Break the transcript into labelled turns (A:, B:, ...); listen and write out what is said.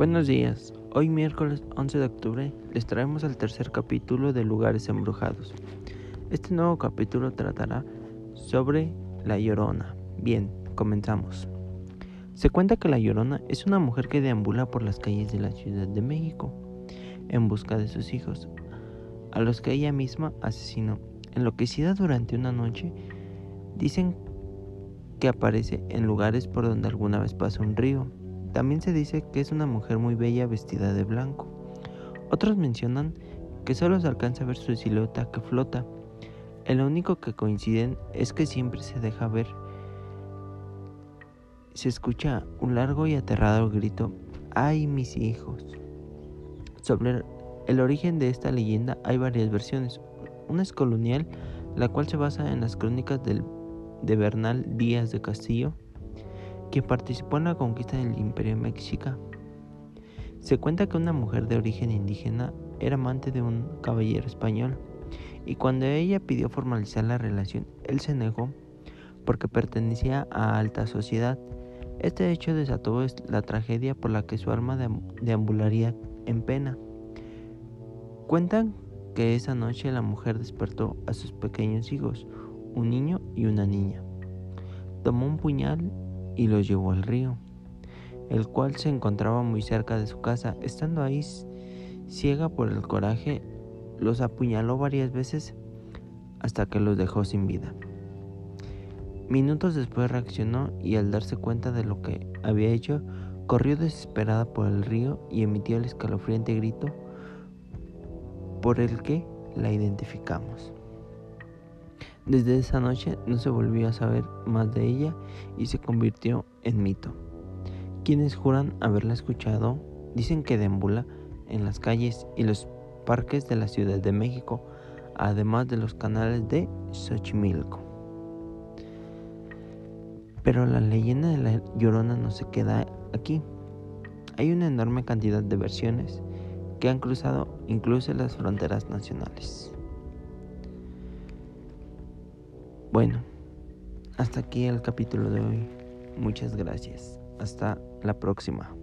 A: Buenos días, hoy miércoles 11 de octubre les traemos el tercer capítulo de Lugares Embrujados. Este nuevo capítulo tratará sobre La Llorona. Bien, comenzamos. Se cuenta que La Llorona es una mujer que deambula por las calles de la Ciudad de México en busca de sus hijos, a los que ella misma asesinó. Enloquecida durante una noche, dicen que aparece en lugares por donde alguna vez pasa un río. También se dice que es una mujer muy bella vestida de blanco. Otros mencionan que solo se alcanza a ver su silueta que flota. El único que coinciden es que siempre se deja ver. Se escucha un largo y aterrado grito, ¡ay mis hijos! Sobre el origen de esta leyenda hay varias versiones. Una es colonial, la cual se basa en las crónicas del de Bernal Díaz de Castillo, quien participó en la conquista del Imperio Mexica. Se cuenta que una mujer de origen indígena era amante de un caballero español y cuando ella pidió formalizar la relación, él se negó porque pertenecía a alta sociedad. Este hecho desató la tragedia por la que su alma deambularía en pena. Cuentan que esa noche la mujer despertó a sus pequeños hijos, un niño y una niña. Tomó un puñal y los llevó al río, el cual se encontraba muy cerca de su casa. Estando ahí, ciega por el coraje, los apuñaló varias veces hasta que los dejó sin vida. Minutos después reaccionó y al darse cuenta de lo que había hecho, corrió desesperada por el río y emitió el escalofriante grito por el que la identificamos. Desde esa noche no se volvió a saber más de ella y se convirtió en mito. Quienes juran haberla escuchado dicen que deambula en las calles y los parques de la Ciudad de México, además de los canales de Xochimilco. Pero la leyenda de la Llorona no se queda aquí. Hay una enorme cantidad de versiones que han cruzado incluso las fronteras nacionales. Bueno, hasta aquí el capítulo de hoy. Muchas gracias. Hasta la próxima.